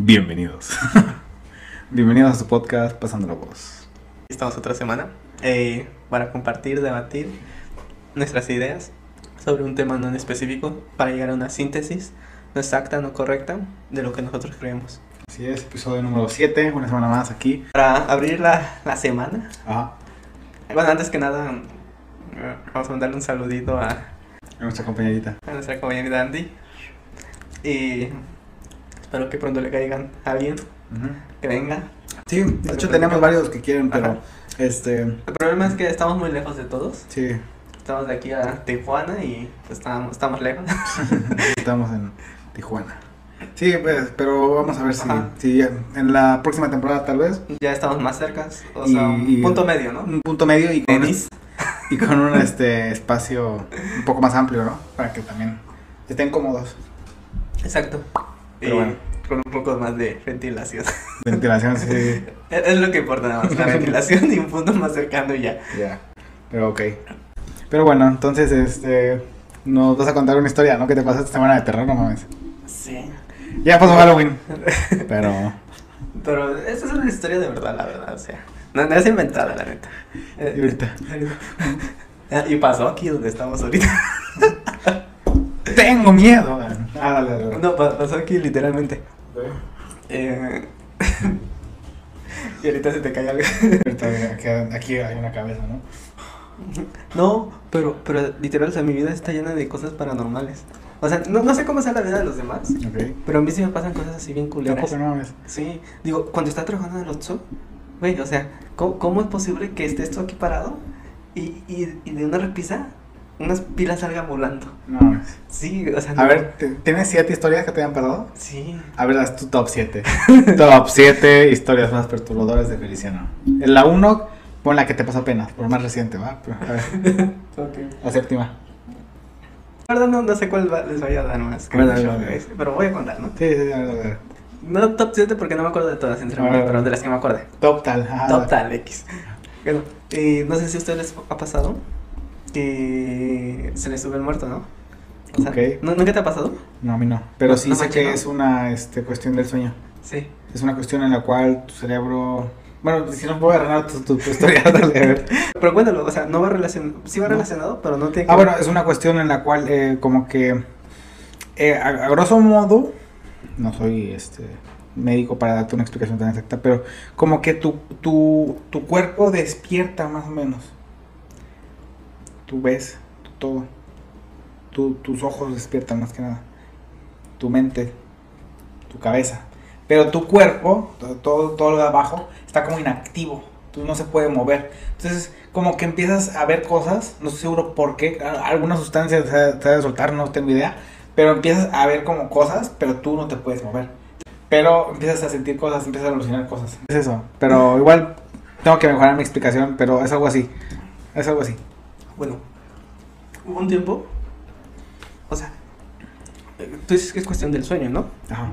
Bienvenidos. Bienvenidos a su podcast Pasando la Voz. Estamos otra semana eh, para compartir, debatir nuestras ideas sobre un tema no en específico para llegar a una síntesis no exacta, no correcta de lo que nosotros creemos. Así es, episodio número 7, una semana más aquí. Para abrir la, la semana, Ajá. bueno, antes que nada, vamos a mandarle un saludito a, A nuestra compañerita. a nuestra compañera Andy. Y espero que pronto le caigan a alguien que venga. Sí, de hecho tenemos varios que quieren, pero Ajá. este, El problema es que estamos muy lejos de todos. sí, Estamos de aquí a Tijuana y pues, estamos, estamos lejos. estamos en Tijuana. Sí, pues, pero vamos a ver si, si en la próxima temporada tal vez ya estamos más cerca, o Y- sea, un punto medio, ¿no? un punto medio y con, Tenis. y con un este espacio un poco más amplio, ¿no? Para que también estén cómodos. Exacto. Pero y bueno. Con un poco más de ventilación. Ventilación, sí, es lo que importa nada más, la ventilación y un punto más cercano y ya. ya. Pero ok. Pero bueno, entonces este nos vas a contar una historia, ¿no? ¿Qué te pasó esta semana de terror? No mames. Sí. Ya pasó Halloween. Pero Pero esta es una historia de verdad, la verdad, o sea. No, no es inventada, la neta. Y ahorita. Ah, Y pasó aquí donde estamos ahorita. tengo miedo. Ah, dale, dale. dale. No, pa- pasó aquí literalmente. Eh, y ahorita se te cae algo. Aquí, hay una cabeza, ¿no? No, pero, pero literal, o sea, mi vida está llena de cosas paranormales. O sea, no, no sé cómo sea la vida de los demás, pero a mí sí me pasan cosas así bien culeras. No. Sí, digo, cuando está trabajando en el Otso, güey, o sea, ¿cómo, cómo es posible que esté esto aquí parado y, y, y de una repisa unas pilas salgan volando? No mames. Sí, o sea, A no- ver, ¿te- ¿tienes siete historias que te hayan pasado? Sí, A ver, haz tu top 7. top 7 historias más perturbadoras de Feliciano. En la 1, pon la que te pasó apenas, por más reciente, ¿va? Pero, a ver, la séptima. La verdad no, no sé cuál va- les vaya a dar más. que pero voy a contar, ¿no? Sí, sí, a ver, a ver. No top 7 porque no me acuerdo de todas, ver. pero de las que me acordé. Top tal. ajá. Total X. Bueno, y no sé si a ustedes les ha pasado que se les sube el muerto, ¿no? O sea, Ok. ¿nu- ¿Nunca te ha pasado? No, a mí no. Pero sí No sé que es una este, cuestión del sueño. Sí. Es una cuestión en la cual tu cerebro. Bueno, si no puedo agarrar tu, tu, tu historia, dale, a ver. Pero cuéntalo, o sea, no va relacionado, sí va No. relacionado, pero no tiene que Ah, bueno, es una cuestión en la cual, eh, como que, eh, a, a grosso modo, no soy este médico para darte una explicación tan exacta, pero como que tu, tu, tu cuerpo despierta más o menos. Tú ves todo. Tu- tus ojos despiertan más que nada. Tu mente, tu cabeza. Pero tu cuerpo, to- todo, todo lo de abajo, está como inactivo. Tú no se puede mover. Entonces, como que empiezas a ver cosas, no estoy seguro por qué, a- alguna sustancia se ha se ha de soltar, no tengo idea, pero empiezas a ver como cosas, pero tú no te puedes mover. Pero empiezas a sentir cosas, empiezas a alucinar cosas. Es eso, pero igual tengo que mejorar mi explicación, pero es algo así. Es algo así. Bueno, hubo un tiempo, o sea, tú dices que es cuestión del sueño, ¿no? Ajá.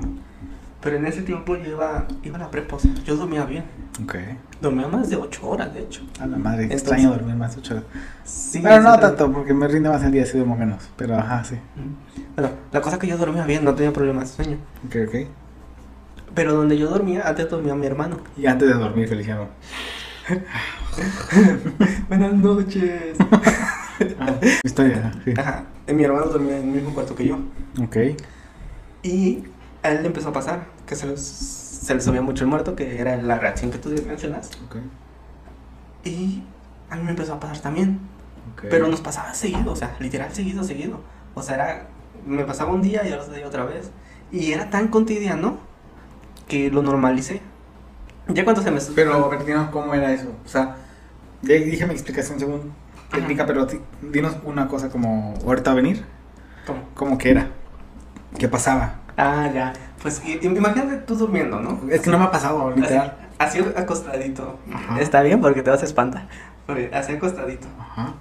Pero en ese tiempo yo iba, iba a la prepa, o sea, yo dormía bien. Ok. Dormía más de 8 horas, de hecho. A la madre, Entonces- extraño dormir más de ocho horas. Sí, Pero no tanto, porque me rinde más el día si duermo menos. Pero ajá, sí. Bueno, la cosa es que yo dormía bien, no tenía problemas de sueño. Ok, ok. Pero donde yo dormía, antes dormía mi hermano. Y antes de dormir, Feliciano. Buenas noches. Ah, historia, sí. Ajá, y mi hermano dormía en el mismo cuarto que yo. Ok. Y a él le empezó a pasar que se, les- se le subía mucho el muerto, que era la reacción que tú mencionas. Ok. Y a mí me empezó a pasar también. ok. Pero nos pasaba seguido, o sea, literal seguido, seguido. O sea, era, me pasaba un día y otro día otra vez. Y era tan cotidiano que lo normalicé. Ya cuando se me su- Pero, a ver, dinos cómo era eso. O sea, ya dije mi explicación según técnica, pero dinos una cosa como ahorita a venir. ¿Cómo? ¿Cómo que era? ¿Qué pasaba? Ah, ya. Pues i- imagínate tú durmiendo, ¿no? Es que no me ha pasado, literal. Así acostadito. Ajá. Está bien porque te vas a espantar. Así acostadito. Ajá.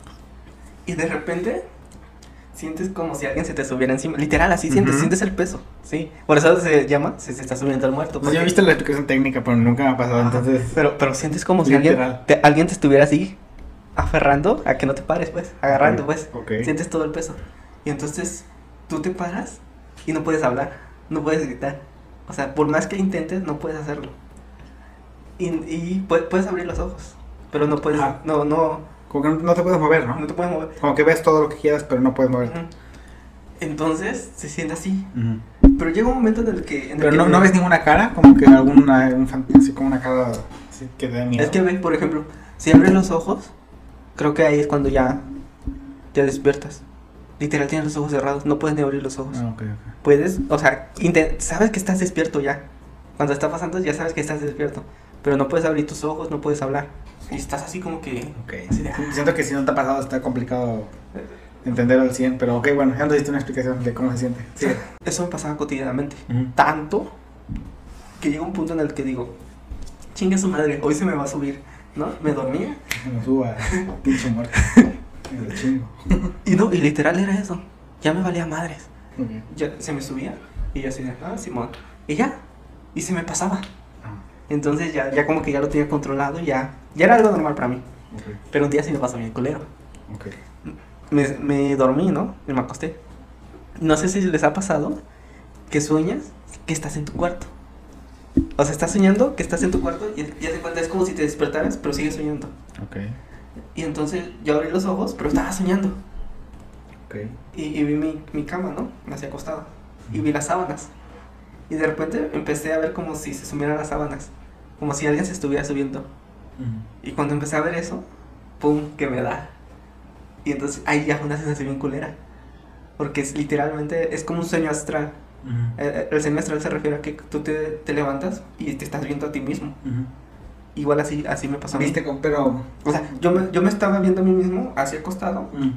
Y de repente sientes como si alguien se te subiera encima. Literal, así sientes, Ujú. sientes el peso. Sí. Por eso se llama, se, se está subiendo el muerto. Pues yo he visto la explicación técnica, pero nunca me ha pasado, Ajá. entonces... Pero, pero sientes como si alguien te, alguien te estuviera así aferrando a que no te pares, pues, agarrando, Ok, pues. ok. Sientes todo el peso. Y entonces tú te paras y no puedes hablar, no puedes gritar. O sea, por más que intentes, no puedes hacerlo. Y, y pu- puedes abrir los ojos, pero no puedes, Ajá. no, no, Como que no, no te puedes mover, no ¿no? te puedes mover. Como que ves todo lo que quieras, pero no puedes moverte. Ujú. Entonces, se siente así. Ujú. Pero llega un momento en el que... En el Pero que no, no ves ninguna cara, como que alguna, un así como una cara así que te da miedo. Es que ve, por ejemplo, si abres los ojos, creo que ahí es cuando ya, ya despiertas. Literal, tienes los ojos cerrados, no puedes ni abrir los ojos. Ah, ok, ok. Puedes, o sea, sabes que estás despierto ya. Cuando está pasando ya sabes que estás despierto. Pero no puedes abrir tus ojos, no puedes hablar. Y estás así como que... Ok. Así de, ah. Siento que si no te ha pasado está complicado entenderlo al 100, pero ok, bueno, ya nos diste una explicación de cómo se siente. Sí. Eso me pasaba cotidianamente. Ujú. Tanto que llega un punto en el que digo, chingue su madre, hoy se me va a subir. ¿No? Me dormía. Me suba, pinche muerto. Me lo chingo. Y no, y literal era eso. Ya me valía madres. Ok. Ya se me subía y yo así de, ah, Simón. Y ya. Y se me pasaba. Ah, Entonces ya, ya como que ya lo tenía controlado y ya, ya era algo normal para mí. Pero un día sí me pasó bien culero. Me, me dormí, ¿no? Y me acosté. No sé si les ha pasado que sueñas que estás en tu cuarto. O sea, estás soñando que estás en tu cuarto y ya te cuenta, es como si te despertaras, pero sigues soñando. Y entonces yo abrí los ojos, pero estaba soñando. Y, y vi mi, mi cama, ¿no? Me hacía acostado. Y vi las sábanas. Y de repente empecé a ver como si se sumieran las sábanas. Como si alguien se estuviera subiendo. Y cuando empecé a ver eso, ¡pum! que me da. Y entonces ahí ya fue una sensación bien culera. Porque es literalmente, es como un sueño astral. Ujú. El, el sueño astral se refiere a que tú te, te levantas y te estás viendo a ti mismo. Ujú. Igual así, así me pasó a mí. Viste, pero. O sea, yo me, yo me estaba viendo a mí mismo, así acostado, Mm.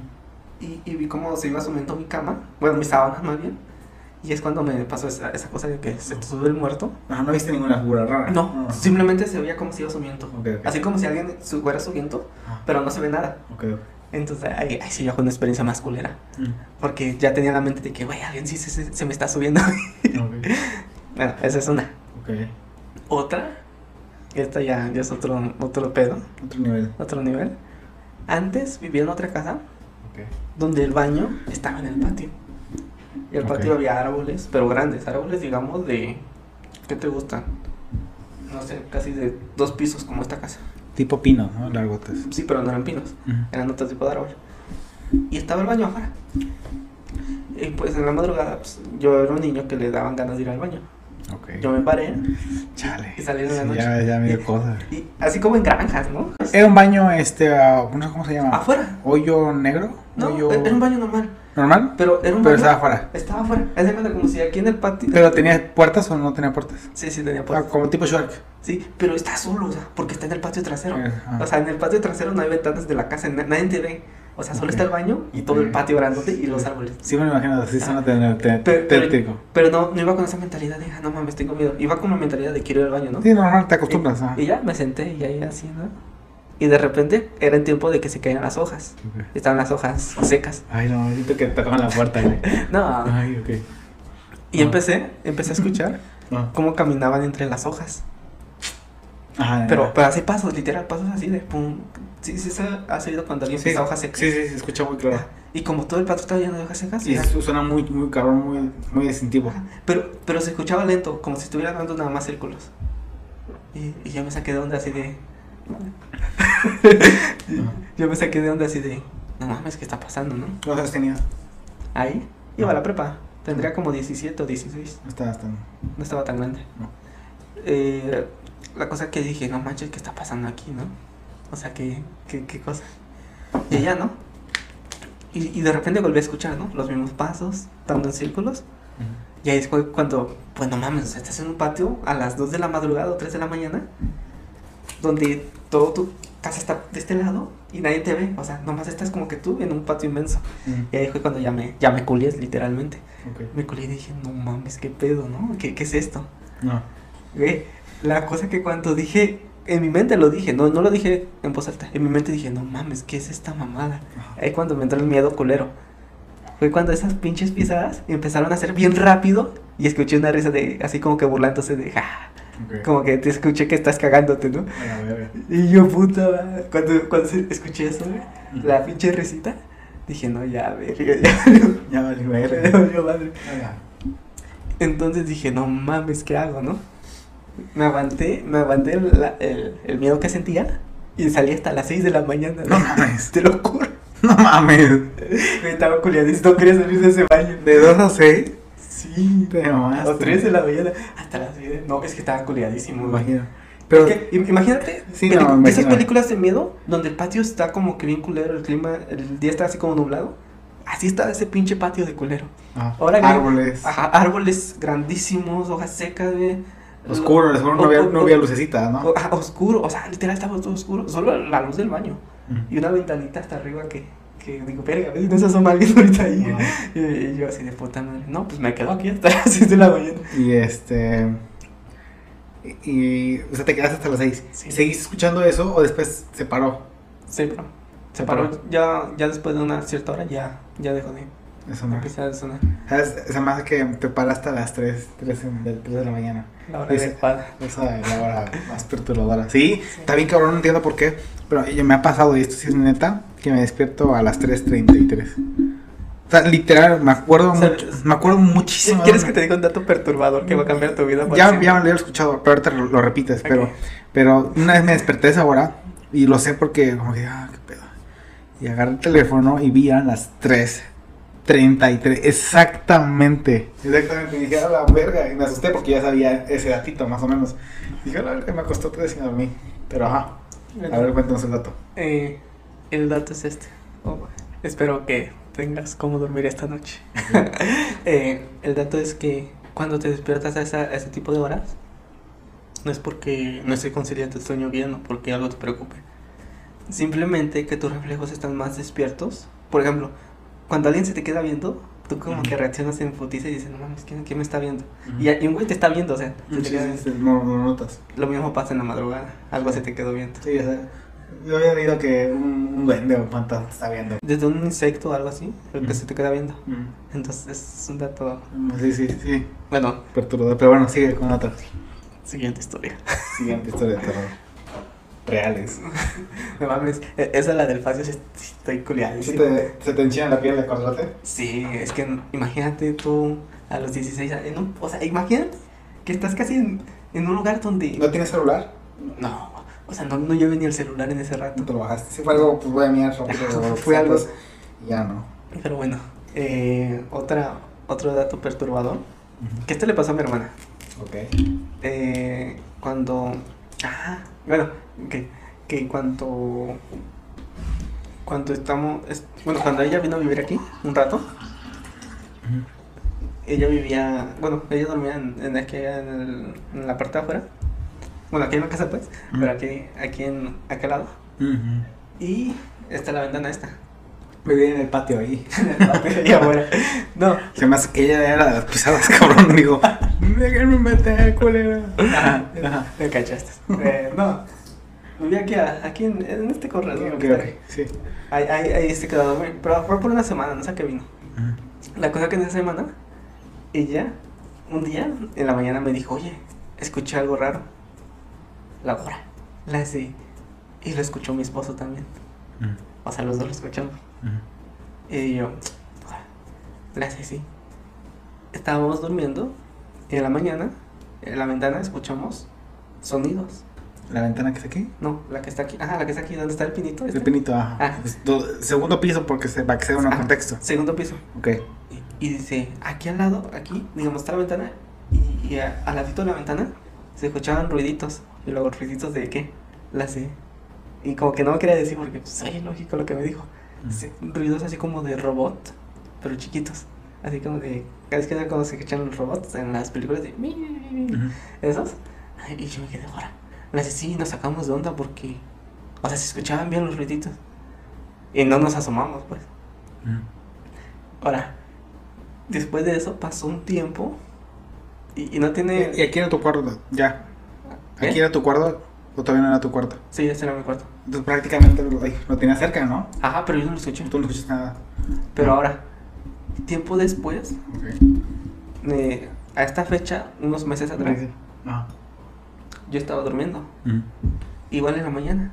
y, y vi cómo se iba subiendo mi cama, bueno, mis sábanas más bien. Y es cuando me pasó esa, esa cosa de que se te sube el muerto. Ajá, no viste ninguna figura rara. No, Ah. simplemente se veía como si iba subiendo. Ok, ok. Así como si alguien fuera subiendo, Ah, pero no se ve nada. ok, ok. Entonces ahí, ahí sí ya fue una experiencia más culera. Mm. Porque ya tenía la mente de que, güey, alguien sí se, se- se me está subiendo. Bueno, esa es una. Otra, esta ya, ya es otro, otro pedo, Otro nivel. otro nivel. Antes vivía en otra casa donde el baño estaba en el patio. Y el Ok. patio había árboles, pero grandes, árboles digamos de... ¿Qué te gustan? No sé, casi de dos pisos como esta casa. Tipo pino, ¿no? Largotes. Sí, pero no eran pinos, eran otro tipo de árbol. Y estaba el baño afuera. Y pues en la madrugada, pues, yo era un niño que le daban ganas de ir al baño. Ok. Yo me paré Chale. y salí en la noche. ya, ya me dio cosa. Y así como en granjas, ¿no? Era un baño, este, ah, no sé cómo se llama. Afuera. ¿Hoyo negro? No, ¿Hoyo era un baño normal. Normal? Pero era un Pero baño. estaba afuera. Estaba afuera. Es como si aquí en el patio. ¿Pero tenía puertas o no tenía puertas? Sí, sí, tenía Ah, puerta. como tipo Shark. Sí, pero está solo, o sea, porque está en el patio trasero. O sea, en el patio trasero no hay ventanas de la casa, na- nadie te ve. O sea, solo está el baño y todo el patio grandote y los árboles. Sí me lo imagino, así suena tener te- Pero- tétrico. Pero no, no iba con esa mentalidad de, ah, no mames, tengo miedo. Iba con la mentalidad de quiero ir al baño, ¿no? Sí, normal, te acostumbras. Y ya me senté y ahí así, ¿no? Y de repente era en tiempo de que se caían las hojas. Estaban las hojas secas. Ay, no, siento que tocan la puerta. No. Ay, ok. Y Ah. empecé, empecé a escuchar Ah. cómo caminaban entre las hojas. Ajá, Pero, ya. pero así pasos, literal, pasos así de pum. Sí, sí, se ha oído cuando alguien sí, pisa hojas secas. Sí, sí, se escucha muy claro. Y como todo el patio estaba lleno de hojas secas, Y eso suena muy, muy cabrón, muy, muy distintivo. pero, pero se escuchaba lento, como si estuviera dando nada más círculos. Y, y yo me saqué de onda así de. yo me saqué de onda así de. No mames, ¿qué está pasando, no? ¿Los has tenido? Ahí iba a la prepa. Tendría como 17 o 16. No estabas tan... No estaba tan grande. No. Eh, la cosa que dije, no manches, ¿qué está pasando aquí, no? O sea, ¿qué, qué, qué cosa? Y ya, ¿no? Y, y de repente volví a escuchar, ¿no? Los mismos pasos, dando en círculos. Y ahí fue cuando, pues no mames, estás en un patio a las 2 de la madrugada o 3 de la mañana, donde todo tu casa está de este lado y nadie te ve. O sea, nomás estás como que tú en un patio inmenso. Y ahí fue cuando ya me, ya me literalmente. Me culié y dije, no mames, qué pedo, ¿no? ¿Qué, qué es esto? No. Güey, la cosa que cuando dije, en mi mente lo dije, no, no lo dije en voz alta, en mi mente dije, no mames, ¿qué es esta mamada? Ahí cuando me entró el miedo culero. Fue cuando esas pinches pisadas empezaron a hacer bien rápido y escuché una risa de, así como que burlándose de, ja, Ok. como que te escuché que estás cagándote, ¿no? A ver, a ver. Y yo, puta, cuando, cuando escuché eso, güey, la pinche risita, dije, no, ya, a ver, ya, ya, Ya vale, ya, ver. ya, valió madre. Entonces dije, no mames, ¿qué hago, no? Me aguanté, me aguanté el, la- el, el miedo que sentía y salí hasta las 6 de la mañana. No mames. Te lo juro. No mames. Me estaba culiadísimo, no quería salir de ese baño. De 2 a 6. Sí. Te mamaste. las 3 de la mañana hasta las 6. No, es que estaba culiadísimo. Me imagino. Pero, Es que, im- imagínate, Sí, no, esas películas de miedo donde el patio está como que bien culero, el clima, el día está así como nublado. Así está ese pinche patio de culero. ah, Ahora, árboles. Ajá, árboles grandísimos, hojas secas, güey. Oscuro, no O- había, o- no había lucecita, ¿no? o- oscuro, o sea, literal estaba todo oscuro. Solo la luz del baño. Mm. Y una ventanita hasta arriba que, que digo, verga, no se asoma alguien ahorita ahí. Ah. Y, y yo así de puta madre. No, pues me quedo aquí hasta las 6 de la mañana. Y este. Y, y, o sea, te quedaste hasta las 6. Sí. ¿Seguiste escuchando eso o después se paró? Sí, pero se Se paró. paró. Ya, ya después de una cierta hora ya, ya dejó de Eso no. empezar a sonar. ¿Sabes? Se me hace que te paraste a las 3, 3, de, 3 de la mañana. La hora Ese- adecuada. Esa es la hora más perturbadora. Sí, está bien cabrón, no entiendo por qué. Pero me ha pasado, y esto sí es neta, que me despierto a las 3.33. O sea, literal, me acuerdo O sea, mucho, me acuerdo muchísimo. ¿Quieres que te diga un dato perturbador que va a cambiar tu vida? para Ya, ya lo he escuchado, pero ahorita lo, lo repites, pero, pero una vez me desperté a esa hora y lo sé porque como que, ah, qué pedo. Y agarré el teléfono y vi a las 3.33, exactamente. Exactamente, y dije, a la verga, y me asusté porque ya sabía ese datito más o menos. Dije, a la verga, me acostó tres y dormí. Pero ajá, a ver, cuéntanos el dato. Eh, el dato es este. Oh, espero que tengas cómo dormir esta noche. Eh, el dato es que cuando te despiertas a, esa- a ese tipo de horas, no es porque no estés conciliando el sueño bien o porque algo te preocupe. Simplemente que tus reflejos están más despiertos. Por ejemplo, cuando alguien se te queda viendo, tú como que reaccionas en putiza y dices, no mames, ¿quién, quién me está viendo? Y, y un güey te está viendo, o sea, se te Sí, sí, no, no notas. lo mismo pasa en la madrugada, algo se te quedó viendo. Sí, o sea, yo había leído que un, un duende o un fantasma te está viendo. Desde un insecto o algo así, el que se te queda viendo. Entonces es un dato. Sí, sí, sí, Bueno, perturbador. Pero bueno, sigue con otra. siguiente historia. Siguiente historia de terror. Reales. No mames, e- esa es la del facio, sí, estoy culiado. ¿Sí te, ¿Se te enchina la piel de acordarte? Sí, es que imagínate tú a los 16 años, en un- o sea, imagínate que estás casi en, en un lugar donde... ¿No tienes celular? No, o sea, no, no llevé ni el celular en ese rato. te lo bajaste. Si fue algo, pues voy a mirar rápido. Fue algo- y Ya no. Pero bueno, eh, otra, otro dato perturbador, que este le pasó a mi hermana. Ok. Eh, cuando. Ah, bueno, que, que cuando. Cuando estamos. es- bueno, cuando ella vino a vivir aquí un rato, ella vivía. Bueno, ella dormía en, en aquí en, el- en la parte de afuera. Bueno, aquí en la casa, pues, Ujú. pero aquí, aquí en aquel lado. Y está la ventana esta. Vivía en el patio ahí. y afuera. No, Se me hace que ella era de las pisadas, cabrón. Digo, déjenme meter, culera. Ajá, ajá. me cachaste. Eh, no, vivía aquí, a- aquí en, en este corredor. Ok, que está ok, ahí. sí. Ahí, ahí, ahí se quedó a dormir. Pero fue por una semana, no sé qué vino. La cosa que en esa semana, ella, un día, en la mañana me dijo, oye, escuché algo raro. La hora. La así. Y lo escuchó mi esposo también. O sea, los dos lo escuchamos. Y yo, la sí. Estábamos durmiendo y en la mañana, en la ventana, escuchamos sonidos. ¿La ventana que está aquí? No, la que está aquí. Ajá, la que está aquí, donde está el pinito. este. El pinito, ajá. Ah. Do- segundo piso porque se va a que sea un contexto. Segundo piso. Ok. Y, y dice, aquí al lado, aquí, digamos, está la ventana. Y, y a- al ladito de la ventana se escuchaban ruiditos. Y luego, ¿ruiditos de qué? La sé. Y como que no me quería decir porque, pues, es lógico lo que me dijo. Sí, ruidos así como de robot, pero chiquitos. Así como de. Cada vez que como se escuchan los robots en las películas de. Ujú. Esos. Y yo me quedé fuera. Dice, sí, nos sacamos de onda porque. O sea, se escuchaban bien los ruiditos. Y no nos asomamos, pues. Ahora, después de eso pasó un tiempo. Y, y no tiene. ¿Y aquí era tu cuarto? Ya. ¿Eh? ¿Aquí era tu cuarto o todavía no era tu cuarto? Sí, ese era mi cuarto. Entonces prácticamente lo, lo tenías cerca, ¿no? Ajá, pero yo no lo escuché. Tú no escuchas nada. Pero ahora, tiempo después, Ok. eh, a esta fecha, unos meses atrás, Ajá. Yo estaba durmiendo. Igual en la mañana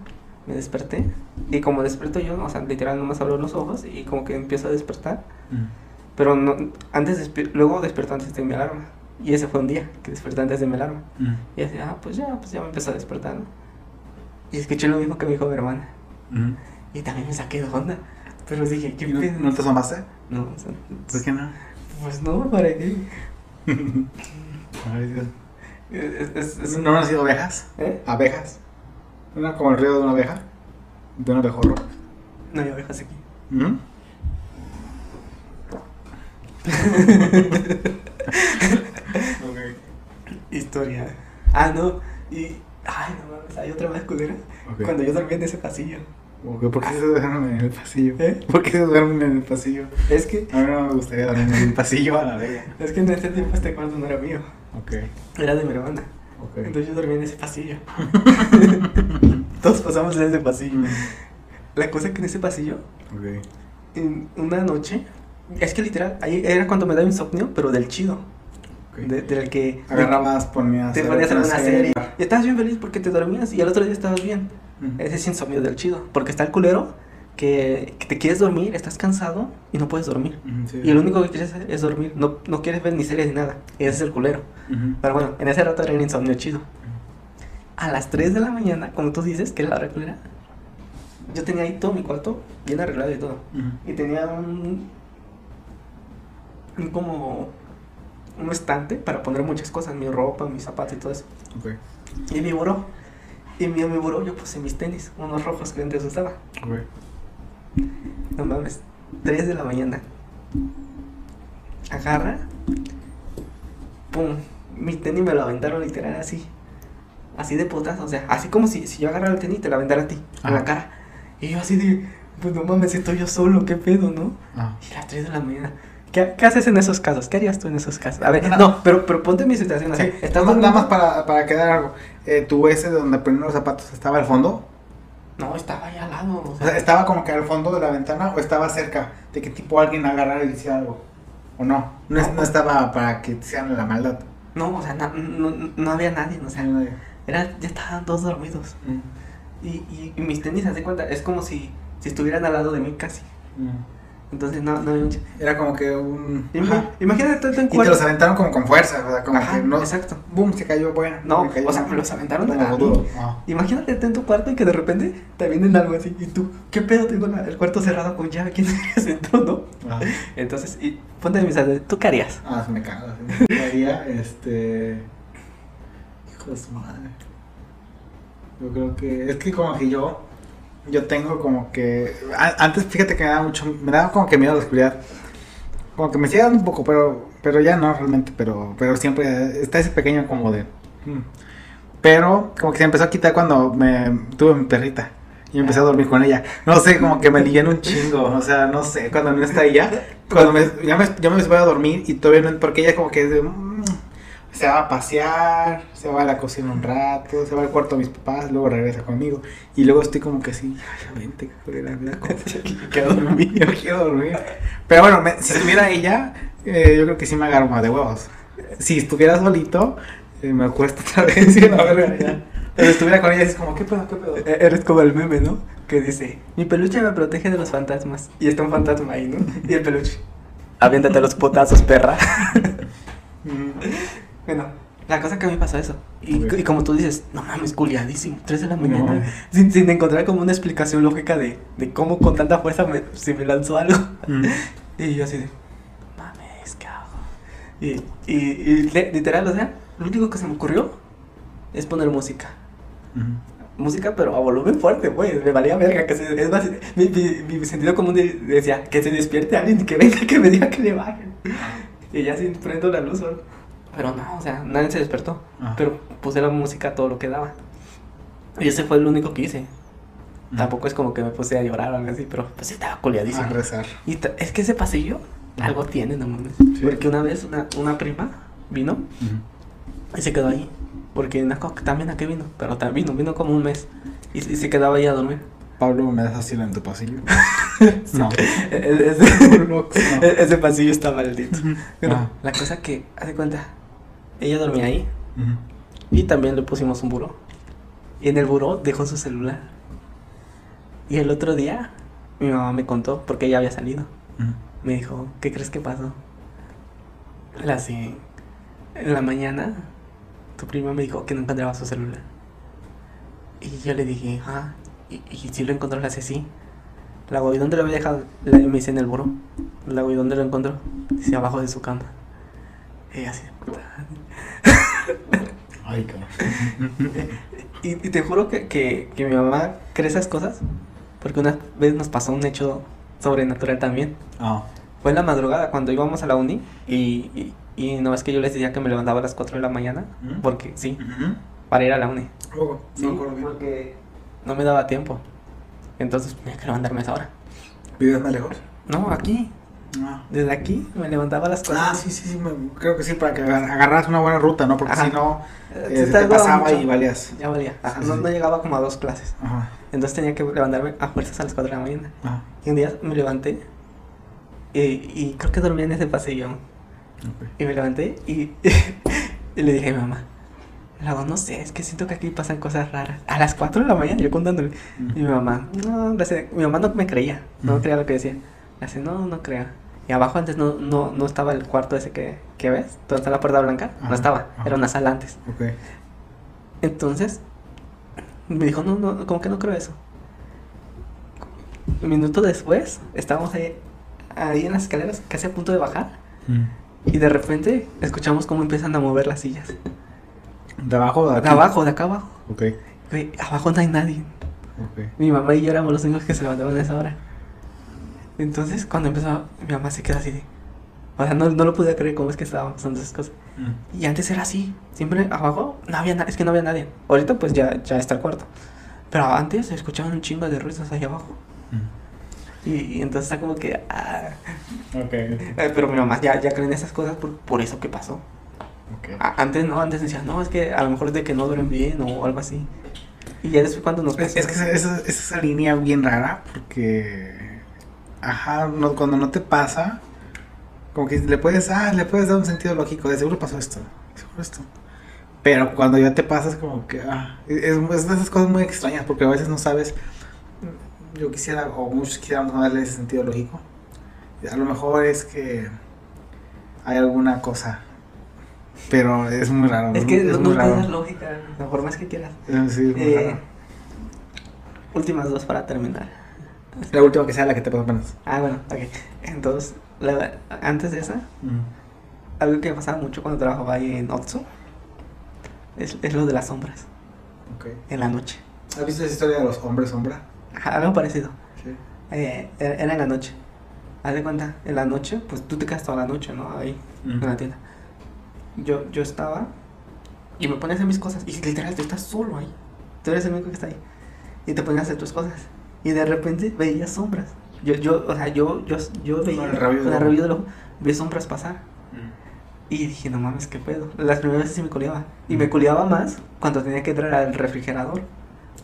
me desperté. Y como desperto yo, o sea, literal nomás abro los ojos y como que empiezo a despertar. Pero no, antes despi- luego despierto antes de mi alarma. Y ese fue un día que desperté antes de mi alarma. Mm. Y así, ah, pues ya, pues ya me empezó a despertar, ¿no? Y escuché lo mismo que me dijo mi hermana. Y también me saqué de onda. Pero dije, ¿qué ¿Y no, no te asomaste? No, o sea, ¿Por qué no? pues no, ¿para qué? Ay, Dios. Es, es- es- ¿No han sido abejas? ¿Eh? ¿Abejas? ¿Una como el ruido de una abeja? ¿De un abejorro? No hay abejas aquí. ¿Mm? Historia. Ah, no. Y. Ay, no mames, hay otra más culera. Ok. Cuando yo dormí en ese pasillo. Ok, ¿Por qué se duermen en el pasillo? ¿Eh? ¿Por qué se duermen en el pasillo? Es que. A mí no me gustaría dormir en el pasillo a la verga. Es que en ese tiempo este cuarto no era mío. Ok, Era de mi hermana. ok. Entonces yo dormí en ese pasillo. Todos pasamos en ese pasillo. Mm, La cosa es que en ese pasillo, Ok. en una noche. Es que literal, ahí era cuando me daba insomnio, pero del chido. de- del que. Agarrabas, ponías. Te ponías una serie. Y estabas bien feliz porque te dormías y al otro día estabas bien. Ese es insomnio del chido. Porque está el culero que, que te quieres dormir, estás cansado y no puedes dormir. Sí. Y lo único que quieres hacer es dormir. No, no quieres ver ni series ni nada. Ese es el culero. Pero bueno, en ese rato era un insomnio chido. A las 3 de la mañana, como tú dices, que es la hora culera, yo tenía ahí todo mi cuarto bien arreglado y todo. Y tenía un. un como. un estante para poner muchas cosas, mi ropa, mis zapatos y todo eso. Ok, Y mi buró. Y mi, en mi buró yo puse mis tenis, unos rojos que antes usaba. No mames, 3 de la mañana. Agarra. Pum. Mi tenis me lo aventaron literal así. Así de putas, o sea, así como si, si yo agarrara el tenis y te lo aventara a ti, a Ajá. la cara. Y yo así de, pues no mames, estoy yo solo, qué pedo, ¿no? Ah. Y las 3 de la mañana. ¿Qué, qué haces en esos casos? ¿Qué harías tú en esos casos? A ver, no, pero, pero ponte mi situación. O sea, Sí, estás nada más- para, para quedar algo. Eh, ¿Tu ese donde ponían los zapatos estaba al fondo? No, estaba ahí al lado. O O sea, ¿estaba como que al fondo de la ventana o estaba cerca de que tipo alguien agarrara y hiciera algo? ¿O no? No, es- no estaba para que te hicieran la maldad. no, o sea, na- no, no había nadie, o sea, Mm. era, ya estaban todos dormidos. Y, y, y mis tenis, haz de cuenta, es como si, si estuvieran al lado de mí casi. Entonces no, no había mucho. Era como que un... Ajá. Imagínate tú en Y te los aventaron como con fuerza, o sea, como Ajá, que no... exacto. Boom, se cayó, bueno. No, cayó o sea, me los aventaron Como a mí. duro. Ah. Imagínate en tu cuarto y que de repente te vienen algo así y tú, ¿qué pedo? Tengo la- el cuarto cerrado con llave, ¿quién se entró, no? Entonces, y ponte en mis ¿tú qué harías? Ah, se me caga. se me caería, este. Hijo de su madre. Yo creo que. Es que como que yo. Yo tengo como que. a- Antes, fíjate que me daba mucho. Me daba como que miedo a la oscuridad. Como que me sigue dando un poco, pero. Pero ya no realmente. Pero. Pero siempre está ese pequeño como de. mm. Pero como que se empezó a quitar cuando me tuve mi perrita. Y empecé a dormir con ella. No sé, como que me livian un chingo. O sea, no sé, cuando no está ella. Cuando me, ya me, yo me voy a dormir y todavía no, porque ella como que es de, se va a pasear, se va a la cocina un rato, se va al cuarto de mis papás, luego regresa conmigo. Y luego estoy como que así, ay, vente, cosa. Quiero dormir. Yo quiero dormir. Pero bueno, me- si estuviera ella, eh, yo creo que sí me agarro más de huevos. Si estuviera solito, eh, me acuesto otra vez y la verga ya. Pero si estuviera con ella, es como, ¿qué pedo, qué pedo? E- Eres como el meme, ¿no? Que dice, mi peluche me protege de los fantasmas. Y está un fantasma ahí, ¿no? Y el peluche. Aviéntate los potazos, perra. Bueno, la cosa que a mí pasó eso. Y, como tú dices, no mames, culiadísimo. 3 de la mañana. sin, sin encontrar como una explicación lógica de, de cómo con tanta fuerza me, se me lanzó algo. mm. Y yo así de, mames, ¿qué hago? Y, y, literal, o sea, lo único que se me ocurrió es poner música. Mm. Música, pero a volumen fuerte, güey. Me valía verga. Que se, es más, mi, mi, mi sentido común de- decía que se despierte alguien, que venga, que me diga que le bajen. Y ya sin prendo la luz. Pero no, o sea, nadie se despertó. Ah. Pero puse la música todo lo que daba. Y ese fue el único que hice. Mm. Tampoco es como que me puse a llorar o algo así, pero pues sí estaba coleadísimo. A rezar. Y es que ese pasillo algo tiene, no mames. Sí. Porque una vez una, una prima vino y se quedó ahí. Porque una también a qué vino, pero también vino, vino como un mes. Y, y se quedaba ahí a dormir. Pablo, ¿me das asilo en tu pasillo? no. E- e- ese, No. e- ese pasillo está maldito. Bueno, Ah. la cosa que, haz de cuenta, ella dormía ahí Mm. y también le pusimos un buró. Y en el buró dejó su celular. Y el otro día mi mamá me contó, porque ella había salido. Me dijo, ¿qué crees que pasó? La así, en la mañana tu prima me dijo que no encontraba su celular. Y yo le dije, ah, y, y si lo encontró, le hace sí. La ¿y dónde lo había dejado? Le, me dice en el buró. La ¿y dónde lo encontró? Dice abajo de su cama. Y así, puta. Ay, cabrón. Y, y te juro que, que, que mi mamá cree esas cosas. Porque una vez nos pasó un hecho sobrenatural también. Ah, Fue en la madrugada cuando íbamos a la uni. Y, y, y no es que yo les decía que me levantaba a las 4 de la mañana. ¿Mm? Porque sí, Ujú. para ir a la uni. Luego, Sí, no porque no me daba tiempo. Entonces tenía que levantarme a esa hora. ¿Vives más lejos? No, aquí. Ah. Desde aquí me levantaba a las 4. Ah, sí, sí, sí, me- creo que sí, para que agar- agarras una buena ruta, ¿no? Porque si no, Eh, eh, te pasaba mucho. y valías. Ya valía. Ajá, Sí, no, sí. no llegaba como a dos clases. Ajá, Entonces tenía que levantarme a fuerzas a las 4 de la mañana. ajá. Y un día me levanté. Y, y creo que dormía en ese pasillo. ok. Y me levanté y, y le dije a mi mamá. Luego, no sé, es que siento que aquí pasan cosas raras. A las 4 de la mañana, yo contándole. Y mi mamá, no, mi mamá no me creía, no Mm. creía lo que decía. Le hace, no, no creo. Y abajo antes no, no, no estaba el cuarto ese que, que ves, donde está la puerta blanca, Ajá, no estaba, ajá. era una sala antes. Ok. Entonces, me dijo, no, no, como que no creo eso. Un minuto después, estábamos ahí, ahí en las escaleras, casi a punto de bajar, Mm. y de repente escuchamos cómo empiezan a mover las sillas. ¿De abajo de aquí? De abajo, de acá abajo. Ok, Güey, abajo no hay nadie. ok. Mi mamá y yo éramos los únicos que se levantaban a esa hora. Entonces, cuando empezó, mi mamá se quedó así de... O sea, no, no lo podía creer cómo es que estaban pasando esas cosas. Mm. Y antes era así. Siempre abajo no había nada. Es que no había nadie. Ahorita pues ya, ya está el cuarto. Pero antes se escuchaban un chingo de ruidos ahí abajo. Mm. Y, y entonces está como que... ah. Ok, Eh, pero mi mamá ya, ya cree en esas cosas por, por eso que pasó. ok. A- antes no, antes decía, no, es que a lo mejor es de que no duermen bien o algo así. Y ya después cuando nos pasó... es que esa, esa, es esa línea bien rara porque, ajá, no- cuando no te pasa, como que le puedes, ah, le puedes dar un sentido lógico, de seguro pasó esto, seguro esto. Pero cuando ya te pasa es como que, ah, es, es de esas cosas muy extrañas porque a veces no sabes, yo quisiera, o muchos quisiéramos no darle ese sentido lógico. A lo mejor es que hay alguna cosa, pero es muy raro. Es que muy no tienes lógica, forma es que quieras. Sí, es muy Eh, raro. últimas dos para terminar. La última que sea la que te pasó apenas. Ah, bueno, ok. Entonces, la- antes de esa, algo que pasaba mucho cuando trabajaba ahí en Otsu es, es lo de las sombras Ok. en la noche. ¿Has visto esa historia de los hombres sombra? Ajá, Algo parecido. Sí. Eh, era en la noche. Haz de cuenta, en la noche, pues tú te quedas toda la noche, ¿no? Ahí, en la tienda. Yo, yo estaba y me pones a hacer mis cosas. Y literal, tú estás solo ahí. Tú eres el único que está ahí. Y te pones a hacer tus cosas. Y de repente veías sombras. Yo, yo, o sea, yo, yo, yo veía Con el rabillo con del el ojo. ojo, vi sombras pasar. Y dije, no mames, qué pedo. Las primeras veces sí me culiaba. Y me culiaba más cuando tenía que entrar al refrigerador.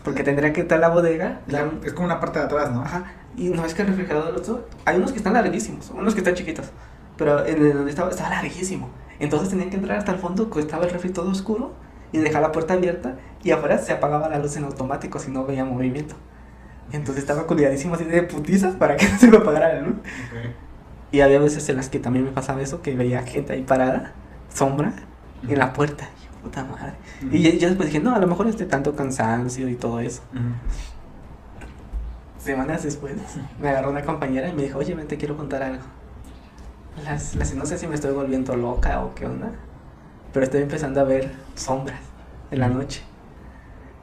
Porque tendría que entrar a la bodega. La- es como una parte de atrás, ¿no? Ajá. Y no es que el refrigerador del otro, hay unos que están larguísimos, unos que están chiquitos. Pero en el donde estaba, estaba larguísimo. Entonces tenía que entrar hasta el fondo, que estaba el refri todo oscuro, y dejar la puerta abierta, y afuera se apagaba la luz en automático si no veía movimiento. Entonces estaba culiadísimo así de putizas para que no se me apagara la luz. Y había veces en las que también me pasaba eso, que veía gente ahí parada, sombra, en la puerta. Y yo, puta madre. Y yo, después dije, no, a lo mejor este tanto cansancio y todo eso. Semanas después, me agarró una compañera y me dijo, oye, ven, te quiero contar algo. Las, las, no sé si me estoy volviendo loca o qué onda, pero estoy empezando a ver sombras en la noche.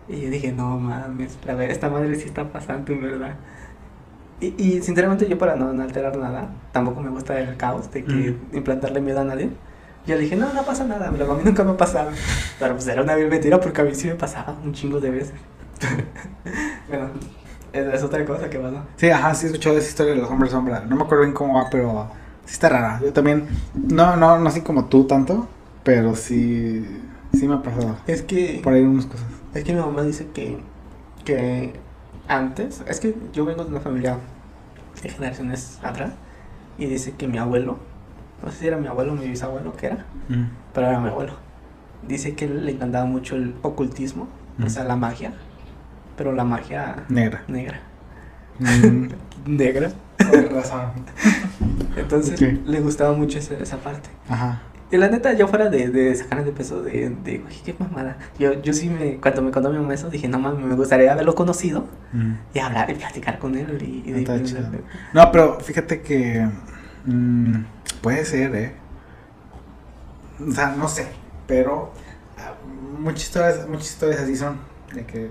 Y yo dije, no mames, la ver- esta madre sí está pasando, en verdad. Y, y sinceramente yo para no, no alterar nada, tampoco me gusta el caos de que implantarle miedo a nadie. Yo le dije, no, no pasa nada, luego a mí nunca me ha pasado. Pero pues era una vil mentira porque a mí sí me pasaba un chingo de veces. bueno, es, es otra cosa que pasó. Sí, ajá, sí he escuchado esa historia de los hombres sombra. No me acuerdo bien cómo va, pero sí está rara. Yo también, no, no, no así como tú tanto, pero sí, sí me ha pasado. Es que, Por ahí unas cosas. Es que mi mamá dice que, que antes, es que yo vengo de una familia de generaciones atrás y dice que mi abuelo, no sé si era mi abuelo o mi bisabuelo que era, pero era mi abuelo. Dice que le encantaba mucho el ocultismo, o Mm. sea, la magia, pero la magia Negra. negra. Mm, Negra. Entonces le gustaba mucho esa, esa parte. Ajá. Y la neta, yo fuera de, de sacar de peso, de, de, oye, qué mamada. Yo, yo sí me, cuando me contó mi mamá eso, dije, no mames, me gustaría haberlo conocido Mm. y hablar y platicar con él. Y, y- chido. No, pero fíjate que mm, puede ser, ¿eh? O sea, no sé, pero ah, muchas historias, muchas historias así son, de que,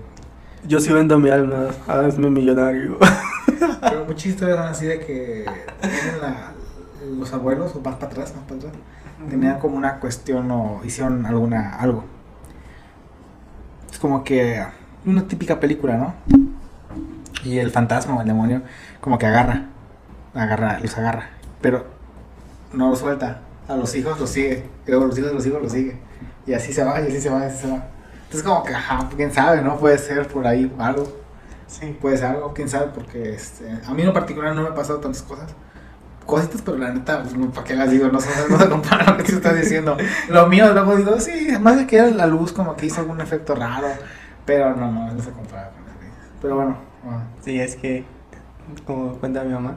Yo sí vendo mi alma, hazme millonario. pero muchas historias son así de que tienen la- los abuelos, o más para atrás, más para atrás, tenían como una cuestión o hicieron alguna, algo. Es como que una típica película, ¿no? Y el fantasma o el demonio como que agarra, agarra, los agarra, pero no los suelta. A los hijos los sigue, y luego los hijos, los hijos los sigue. Y así se va, y así se va, y así se va. Entonces como que, ajá, quién sabe, ¿no? Puede ser por ahí algo, Sí. puede ser algo, quién sabe, porque este, a mí en particular no me ha pasado tantas cosas. Cositas, pero la neta, pues, ¿para qué las digo? No se, no se compara lo que tú estás diciendo. Lo mío, luego digo, sí, más de que era la luz, como que hizo algún efecto raro. Pero no, no, no se compara con. Pero bueno, bueno. Sí, es que, como cuenta mi mamá,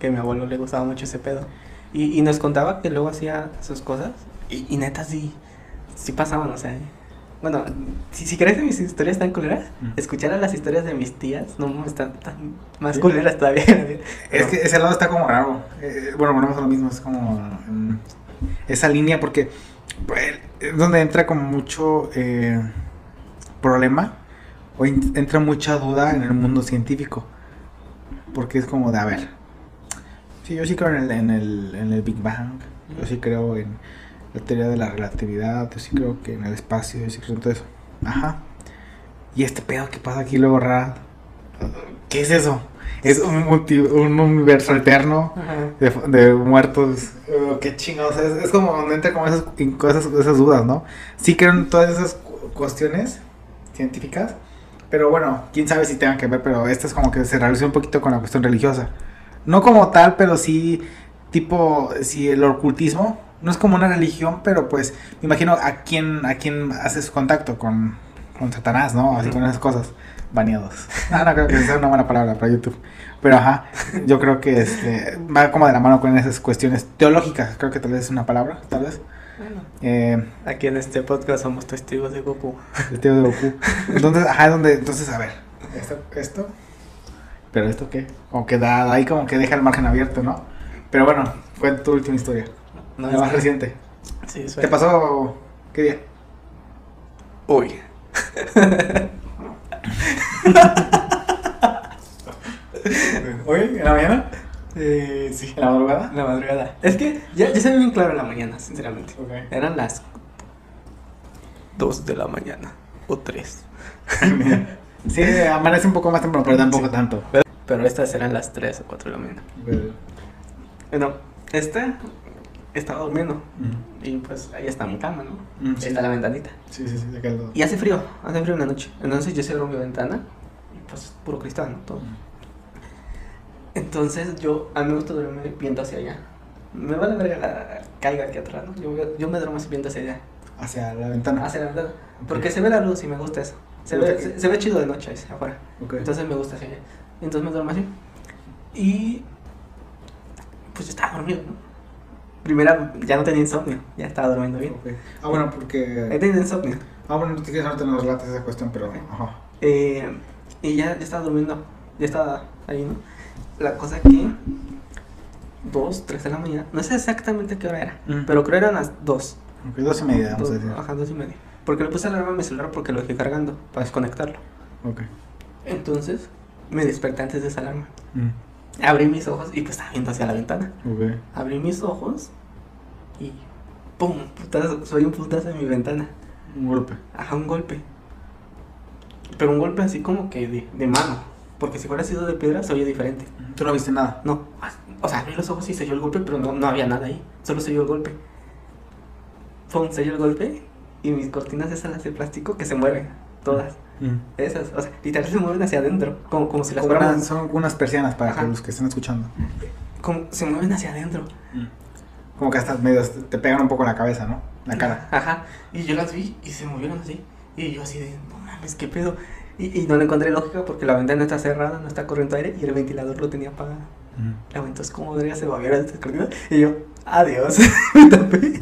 que a mi abuelo le gustaba mucho ese pedo. Y, y nos contaba que luego hacía sus cosas. Y, y neta, sí, sí pasaban, o sea. Bueno, si, si crees que mis historias están culeras, Mm. escuchar a las historias de mis tías no están tan más Sí. culeras todavía. Es que ese lado está como raro. Eh, bueno, volvemos a lo mismo, es como mm, esa línea porque pues, es donde entra como mucho eh, problema o in- entra mucha duda en el mundo científico. Porque es como de, a ver, sí, yo sí creo en el, en el, en el Big Bang, yo sí creo en la teoría de la relatividad, yo sí creo que en el espacio, yo sí creo en todo eso. Ajá. Y este pedo que pasa aquí luego raro. ¿Qué es eso? Es un, multi- un universo alterno de, de muertos. Uh, qué chingados. Es, es como donde entra como esas, esas, esas dudas, ¿no? Sí creo en todas esas cu- cuestiones científicas. Pero bueno, quién sabe si tengan que ver. Pero esta es como que se relaciona un poquito con la cuestión religiosa. No como tal, pero sí tipo, si el ocultismo no es como una religión, pero pues me imagino a quién, a quién haces contacto con, con Satanás, ¿no? Así con esas cosas. Baneados. No, no creo que sea una buena palabra para YouTube. Pero ajá, yo creo que este, va como de la mano con esas cuestiones teológicas. Creo que tal vez es una palabra, tal vez. Bueno, Eh, aquí en este podcast somos testigos de Goku. tío de Goku. Entonces, ajá, donde, entonces, a ver, esto, esto, pero esto qué, como que da, ahí como que deja el margen abierto, ¿no? Pero bueno, fue tu última historia, No, la es más que- reciente. Sí, ¿Te suena. pasó qué día? Uy. ¿Hoy? ¿En la mañana? Eh, sí. ¿En la madrugada? La madrugada. Es que ya, ya se ve bien claro en la mañana, sinceramente. Eran las 2 de la mañana. O 3. Sí, amanece un poco más temprano, pero tampoco tanto. Pero estas eran las 3 o 4 de la mañana. Bueno, este estaba durmiendo. Y pues ahí está mi cama, ¿no? Mm, Ahí sí. está la ventanita. Sí, sí, sí. Y hace frío, hace frío en la noche. Entonces yo cierro mi ventana y pues puro cristal, ¿no? Todo. Entonces yo, a mí me gusta dormirme viendo hacia allá. Me vale verga la caiga aquí atrás, ¿no? Yo, yo me duermo viendo hacia allá, Hacia la ventana. hacia la ventana. Porque se ve la luz y me gusta eso. Se ve, se, se ve chido de noche hacia afuera. Entonces me gusta hacia allá. Entonces me duermo así. Y pues yo estaba dormido, ¿no? Primera, ya no tenía insomnio, ya estaba durmiendo bien. Ok. Ah, bueno, He porque. tenido insomnio. Ah, bueno, no te quieres ahorita nos relates esa cuestión, pero. Ajá. Eh, y ya, ya estaba durmiendo, ya estaba ahí, ¿no? La cosa que, dos, tres de la mañana, no sé exactamente qué hora era, Mm. pero creo eran las dos. Ok, dos y media, vamos dos a decir. ajá, dos y media. Porque le puse alarma a mi celular porque lo dejé cargando para desconectarlo. Ok. Entonces, me desperté antes de esa alarma. Mm. Abrí mis ojos y pues estaba viendo hacia la ventana. Ok. Abrí mis ojos y ¡pum! Putazo, soy un putazo en mi ventana. Un golpe. Ajá, un golpe. Pero un golpe así como que de, de mano. Porque si fuera sido de piedra, se oye diferente. Tú no viste nada. No, o sea, abrí los ojos y se oyó el golpe, pero no, no había nada ahí. Solo se oyó el golpe. Pum, se oyó el golpe y mis cortinas esas las de plástico que se mueven. Todas. Esas, o sea, literal se mueven hacia adentro. Como, como si las unas- son unas persianas para que los que estén escuchando. como- se mueven hacia adentro. Como que hasta medio te pegan un poco la cabeza, ¿no? La cara. Ajá. Y yo las vi y se movieron así. Y yo así de, no mames, qué pedo. Y, y no le encontré lógica porque la ventana está cerrada, no está corriendo aire y el ventilador lo tenía apagado. La entonces, ¿cómo debería se moviera esta cortina? Y yo, adiós. Me tapé.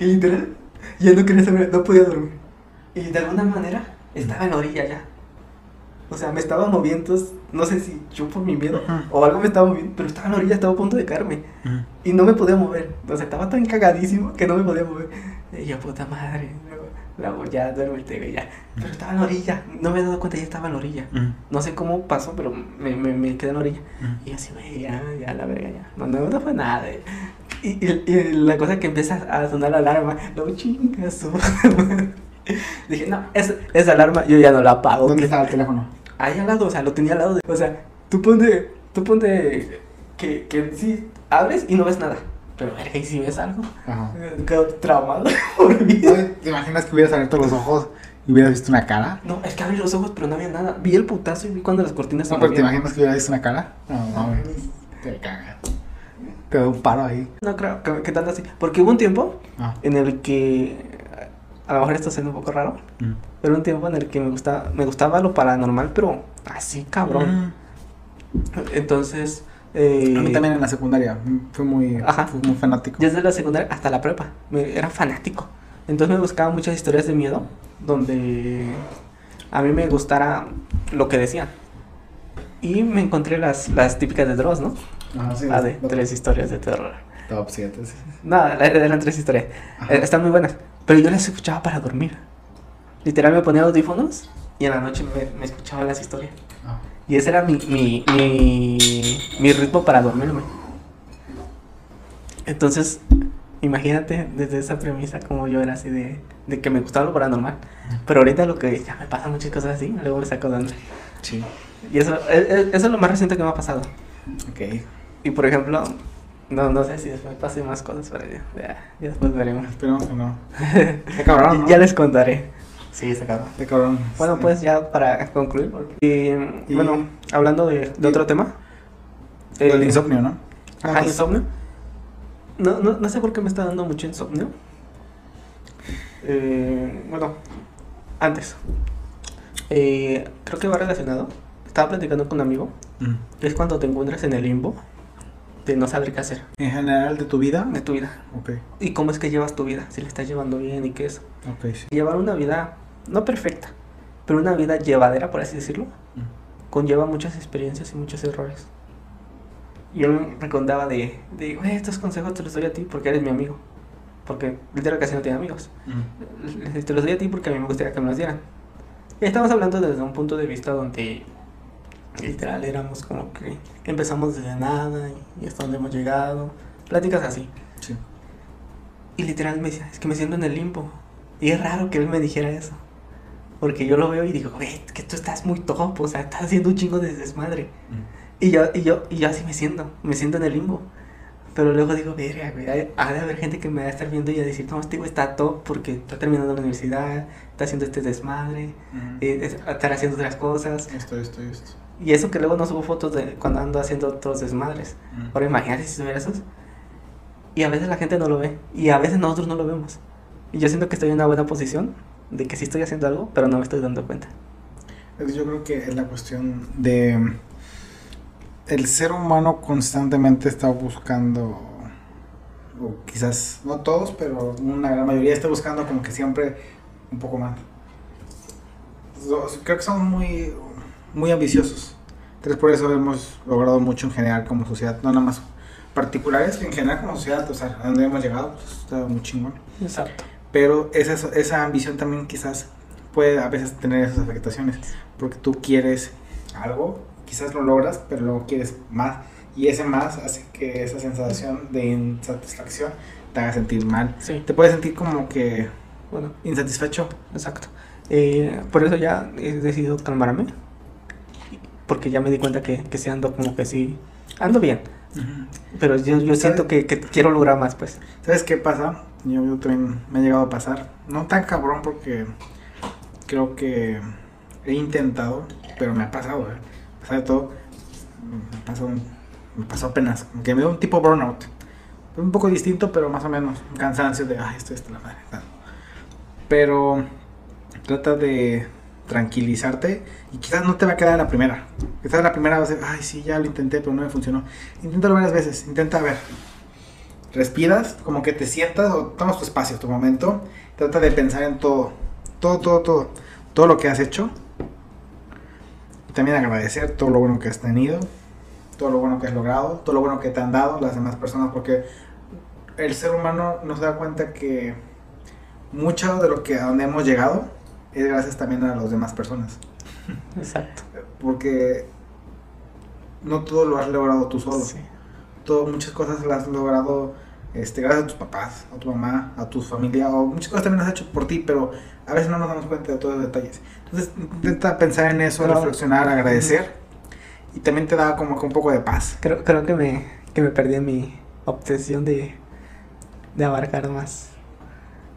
y literal, ya no quería saber, no podía dormir. Y de alguna manera estaba en la orilla ya. O sea, me estaba moviendo, no sé si yo por mi miedo o algo me estaba moviendo, pero estaba en la orilla, estaba a punto de caerme. Y no me podía mover. O sea, estaba tan cagadísimo que no me podía mover. Y yo, puta madre. Luego, ya duérmete, ya. Pero estaba en la orilla. No me he dado cuenta, ya estaba en la orilla. No sé cómo pasó, pero me, me, me quedé en la orilla. Y así, güey, ya, ya, la verga, ya. No, no, no fue nada. eh. Y, y, y la cosa que empieza a sonar la alarma, no chingas. Dije, no, esa, esa alarma yo ya no la apago. ¿Dónde que- estaba el teléfono? Ahí al lado, o sea, lo tenía al lado de. O sea, tú ponte. Tú ponte. Que, que sí, abres y no ves nada. Pero, verga, ¿y si ves algo? Ajá. Quedo traumado por ¿Te imaginas que hubieras abierto los ojos y hubieras visto una cara? No, es que abrí los ojos, pero no había nada. Vi el putazo y vi cuando las cortinas se No, pero ¿te imaginas que hubieras visto una cara? No, mames. Te cagas. Te da un paro ahí. No creo que, que tanto así. Porque hubo un tiempo Ah. en el que. A lo mejor esto suena un poco raro. Mm. Pero un tiempo en el que me gustaba, me gustaba lo paranormal, pero así cabrón. Entonces. Eh, Mm. A mí también en la secundaria. Fui muy, Ajá. fui muy fanático. Desde la secundaria hasta la prepa. Me, era fanático. Entonces me buscaba muchas historias de miedo donde a mí me gustara lo que decían. Y me encontré las, las típicas de Dross, ¿no? Ajá, sí. La de los- tres historias de terror. Top 7. Sí. Nada, eran tres historias. Ajá. Eh, Están muy buenas. Pero yo las escuchaba para dormir. Literal me ponía audífonos y en la noche me, me escuchaba las historias. Ah. Y ese era mi, mi, mi, mi ritmo para dormirme. Entonces, imagínate desde esa premisa como yo era así de, de que me gustaba lo paranormal. Pero ahorita lo que ya me pasan muchas cosas así, luego me saco de onda. Sí. Y eso, e- e- eso es lo más reciente que me ha pasado. Ok. Y por ejemplo, no, no sé si después pase más cosas, pero ya, ya, ya después veremos. Esperemos que no. Qué cabrón, ¿no? Ya les contaré. Sí, se acabó. Qué cabrón. Bueno, Sí. pues ya para concluir. porque- y, Y- bueno, hablando de, de y- otro tema. El eh, insomnio, ¿no? Ajá, Vamos. insomnio. No, no, no sé por qué me está dando mucho insomnio. Eh, bueno, antes. Eh, creo que va relacionado. Estaba platicando con un amigo. Mm. Es cuando te encuentras en el limbo de no saber qué hacer En general de tu vida. de tu vida. Ok. Y cómo es que llevas tu vida. Si le estás llevando bien y qué es. Ok, sí. Llevar una vida, no perfecta, pero una vida llevadera, por así decirlo, Mm. conlleva muchas experiencias y muchos errores. Y él me contaba de, de "Güey, estos consejos te los doy a ti porque eres mi amigo. Porque literal casi no tiene amigos. Mm. Te los doy a ti porque a mí me gustaría que me los dieran. Y estamos hablando desde un punto de vista donde literal éramos como que empezamos desde nada y, hasta donde hemos llegado. Pláticas así. Sí. Y literal me decía, es que me siento en el limbo. Y es raro que él me dijera eso. Porque yo lo veo y digo, güey, que tú estás muy top, o sea, estás haciendo un chingo de desmadre. Mm. Y yo, y yo, y yo así me siento, me siento en el limbo. Pero luego digo, verga, güey, ha de haber gente que me va a estar viendo y a decir, no, este güey está top porque está terminando la universidad, está haciendo este desmadre, Mm. eh, haciendo otras cosas. Esto, esto, esto. Y eso que luego no subo fotos de cuando ando haciendo otros desmadres. Mm. Ahora imagínate si subiera esos. Y a veces la gente no lo ve. Y a veces nosotros no lo vemos. Y yo siento que estoy en una buena posición de que sí estoy haciendo algo, pero no me estoy dando cuenta. Yo creo que es la cuestión de... El ser humano constantemente está buscando, o quizás no todos, pero una gran mayoría está buscando como que siempre un poco más. Creo que somos muy, muy ambiciosos. Entonces por eso hemos logrado mucho en general como sociedad, no nada más particulares, en general como sociedad, o sea, a donde hemos llegado, pues, está muy chingón. Exacto. Pero esa, esa ambición también quizás puede a veces tener esas afectaciones. Porque tú quieres algo, quizás lo logras, pero luego quieres más. Y ese más hace que esa sensación de insatisfacción te haga sentir mal. Sí, Te puedes sentir como que bueno, insatisfecho. exacto. Eh, por eso ya he decidido calmarme. Porque ya me di cuenta que, que sí ando como que sí. Ando bien. Pero yo, yo siento que, que quiero lograr más, pues. ¿Sabes qué pasa? Yo, yo también me ha llegado a pasar. No tan cabrón porque creo que he intentado, pero me ha pasado, ¿eh? De todo. Me pasó, me pasó apenas. Que me dio un tipo burnout. Un poco distinto, pero más o menos. Un cansancio de, ay, esto es la madre. Pero trata de tranquilizarte y quizás no te va a quedar la primera. Quizás la primera va a ser, ay, sí, ya lo intenté, pero no me funcionó. Inténtalo varias veces. Intenta ver. respiras, como que te sientas o tomas tu espacio, tu momento, trata de pensar en todo, todo, todo, todo, todo lo que has hecho. Y también agradecer todo lo bueno que has tenido, todo lo bueno que has logrado, todo lo bueno que te han dado las demás personas, porque el ser humano nos da cuenta que mucho de lo que a donde hemos llegado es gracias también a las demás personas. Exacto. Porque no todo lo has logrado tú solo. Sí. Todo, muchas cosas las has logrado este, gracias a tus papás, a tu mamá, a tu familia, o muchas cosas también las has hecho por ti, pero a veces no nos damos cuenta de todos los detalles. Entonces intenta pensar en eso, Pero- reflexionar, agradecer, y también te da como que un poco de paz. Creo, creo que me, que me perdí en mi obsesión de, de abarcar más.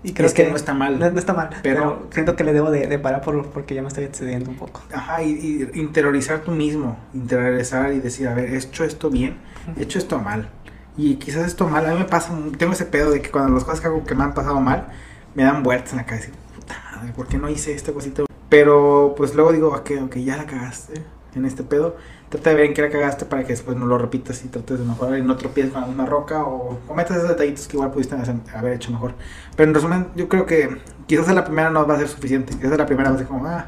Y creo es que, no está mal. No, no está mal, Pero- pero, siento que le debo de, de parar por, porque ya me estoy excediendo un poco. Ajá, y, y interiorizar tú mismo, interiorizar y decir, a ver, ¿he hecho esto bien? ¿He hecho esto mal? Y quizás esto mal, a mí me pasa, tengo ese pedo de que cuando las cosas que hago que me han pasado mal, me dan vueltas en la cabeza. Puta madre, ¿por qué no hice esta cosita? Pero pues luego digo, ok, ok, ya la cagaste en este pedo. Trata de ver en qué la cagaste para que después no lo repitas y trates de mejorar y no tropieces con la misma roca o cometas esos detallitos que igual pudiste haber hecho mejor. Pero en resumen, yo creo que quizás a la primera no va a ser suficiente. Quizás a la primera va a ser como, ah,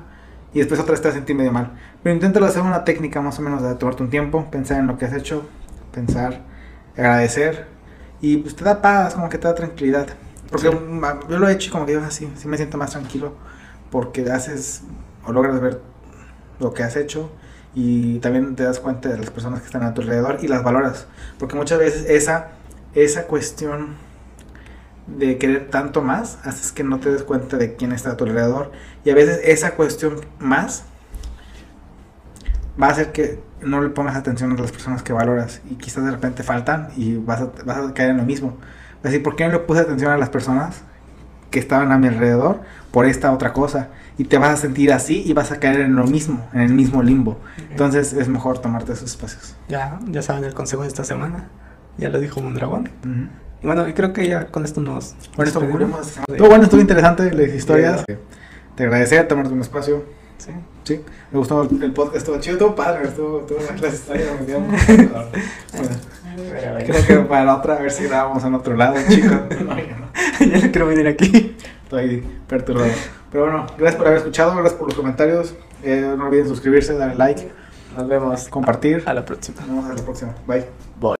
y después otra vez te vas a sentir medio mal. Pero inténtalo hacer una técnica más o menos de tomarte un tiempo, pensar en lo que has hecho, pensar, agradecer y pues te da paz, como que te da tranquilidad. Porque Sí. yo lo he hecho y como que yo así, sí me siento más tranquilo porque haces o logras ver lo que has hecho y también te das cuenta de las personas que están a tu alrededor y las valoras. Porque muchas veces esa, esa cuestión de querer tanto más haces que no te des cuenta de quién está a tu alrededor. Y a veces esa cuestión más va a hacer que no le pongas atención a las personas que valoras y quizás de repente faltan y vas a, vas a caer en lo mismo. Vas a decir, ¿por qué no le puse atención a las personas que estaban a mi alrededor por esta otra cosa? Y te vas a sentir así y vas a caer en lo mismo, en el mismo limbo. Entonces es mejor tomarte esos espacios. Ya, ya saben el consejo de esta semana. Ya lo dijo Mondragón. Ujú. Y bueno, y creo que ya con esto nos. Bueno, esto. Estuvo bueno, estuvo interesante las historias. Te agradecer tomarte un espacio. Sí. Sí, me gustó el el podcast, estuvo chido, estuvo padre, estuvo, estuvo las historias. me dio creo que para otra, a ver si grabamos en otro lado, chicos. No, ya no. ya no quiero venir aquí. Estoy perturbado. Pero bueno, gracias por haber escuchado, gracias por los comentarios. Eh, no olviden suscribirse, darle like, Nos vemos compartir. a la próxima. Nos vemos hasta la próxima. Bye. Bye.